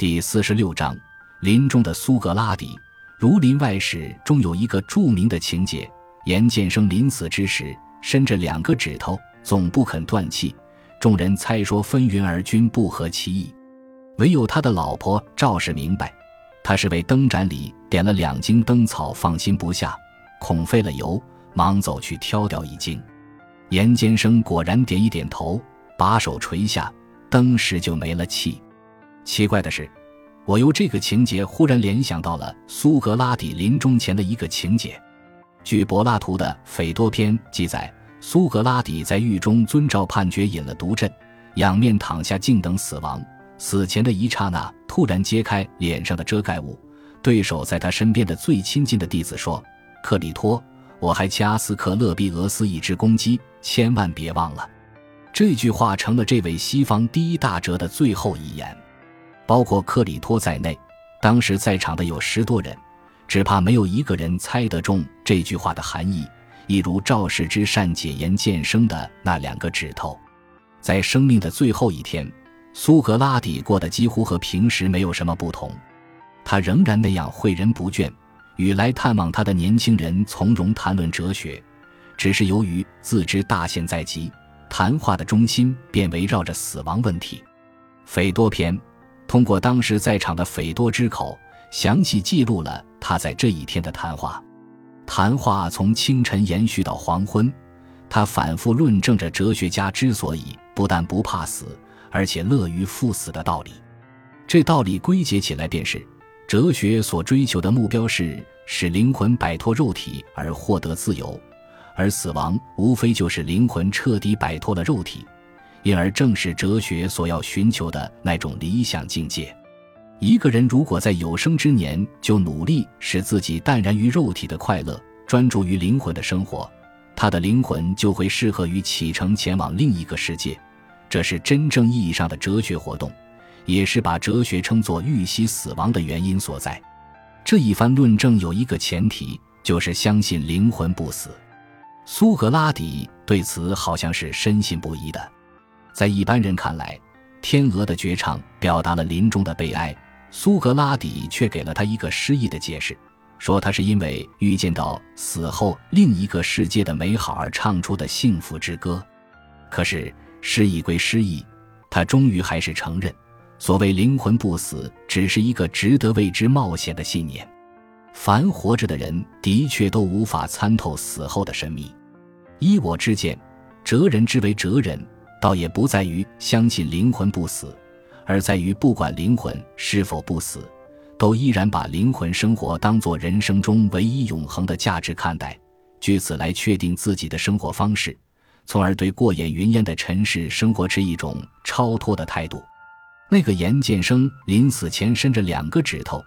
第四十六章，林中的苏格拉底。《儒林外史》中有一个著名的情节：严监生临死之时，伸着两个指头，总不肯断气。众人猜说纷纭而均不合其意，唯有他的老婆赵氏明白，他是为灯盏里点了两茎灯草，放心不下，恐费了油，忙走去挑掉一茎。严监生果然点一点头，把手垂下，灯时就没了气。奇怪的是，我由这个情节忽然联想到了苏格拉底临终前的一个情节。据柏拉图的《斐多篇》记载，苏格拉底在狱中遵照判决饮了毒鸩，仰面躺下静等死亡。死前的一刹那，突然揭开脸上的遮盖物，对手在他身边的最亲近的弟子说：“克里托。”我还掐死克勒庇俄斯一只公鸡，千万别忘了。这句话成了这位西方第一大哲的最后遗言。包括克里托在内，当时在场的有十多人，只怕没有一个人猜得中这句话的含义。一如赵氏之善解言渐生的那两个指头，在生命的最后一天，苏格拉底过得几乎和平时没有什么不同，他仍然那样诲人不倦。与来探望他的年轻人从容谈论哲学，只是由于自知大限在即，谈话的中心便围绕着死亡问题。斐多篇通过当时在场的斐多之口，详细记录了他在这一天的谈话。谈话从清晨延续到黄昏，他反复论证着哲学家之所以不但不怕死，而且乐于赴死的道理。这道理归结起来便是。哲学所追求的目标是使灵魂摆脱肉体而获得自由，而死亡无非就是灵魂彻底摆脱了肉体，因而正是哲学所要寻求的那种理想境界。一个人如果在有生之年就努力使自己淡然于肉体的快乐，专注于灵魂的生活，他的灵魂就会适合于启程前往另一个世界。这是真正意义上的哲学活动。也是把哲学称作预习死亡的原因所在。这一番论证有一个前提，就是相信灵魂不死。苏格拉底对此好像是深信不疑的。在一般人看来，天鹅的绝唱表达了临终的悲哀，苏格拉底却给了他一个诗意的解释，说他是因为预见到死后另一个世界的美好而唱出的幸福之歌。可是诗意归诗意，他终于还是承认。所谓灵魂不死，只是一个值得为之冒险的信念。凡活着的人的确都无法参透死后的神秘。依我之见，哲人之为哲人，倒也不在于相信灵魂不死，而在于不管灵魂是否不死，都依然把灵魂生活当作人生中唯一永恒的价值看待，据此来确定自己的生活方式，从而对过眼云烟的尘世生活持一种超脱的态度。那个严建生临死前伸着两个指头，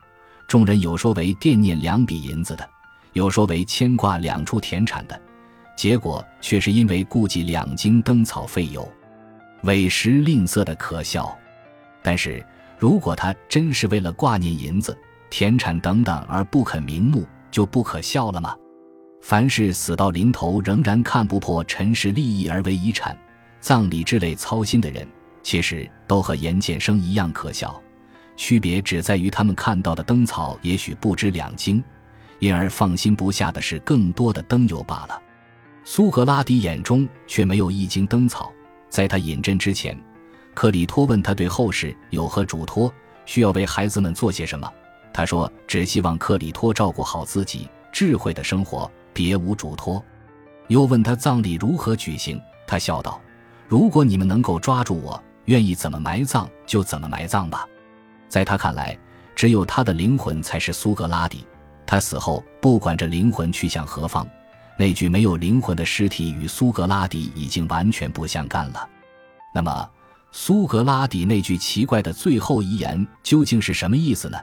众人有说为惦念两笔银子的，有说为牵挂两处田产的，结果却是因为顾忌两茎灯草费油，委实吝啬的可笑。但是如果他真是为了挂念银子、田产等等而不肯瞑目，就不可笑了吗？凡是死到临头仍然看不破尘世利益而为遗产、葬礼之类操心的人。其实都和严建生一样可笑，区别只在于他们看到的灯草也许不止两斤，因而放心不下的是更多的灯油罢了。苏格拉底眼中却没有一斤灯草。在他饮鸩之前，克里托问他对后事有何嘱托，需要为孩子们做些什么。他说：“只希望克里托照顾好自己，智慧的生活，别无嘱托。”又问他葬礼如何举行，他笑道：“如果你们能够抓住我。”愿意怎么埋葬就怎么埋葬吧，在他看来，只有他的灵魂才是苏格拉底。他死后，不管这灵魂去向何方，那具没有灵魂的尸体与苏格拉底已经完全不相干了。那么，苏格拉底那句奇怪的最后遗言究竟是什么意思呢？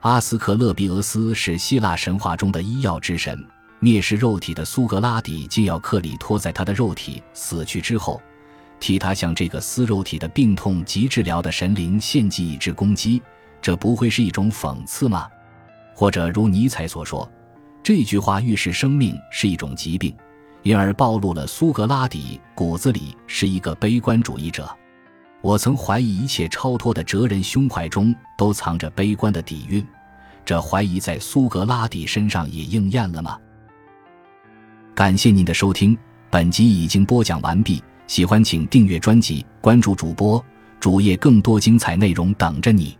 阿斯克勒庇俄斯是希腊神话中的医药之神，蔑视肉体的苏格拉底竟要克里托在他的肉体死去之后。替他向这个撕肉体的病痛及治疗的神灵献祭一只公鸡，这不会是一种讽刺吗？或者如尼采所说，这句话预示生命是一种疾病，因而暴露了苏格拉底骨子里是一个悲观主义者。我曾怀疑一切超脱的哲人胸怀中都藏着悲观的底蕴，这怀疑在苏格拉底身上也应验了吗？感谢您的收听，本集已经播讲完毕。喜欢请订阅专辑，关注主播主页，更多精彩内容等着你。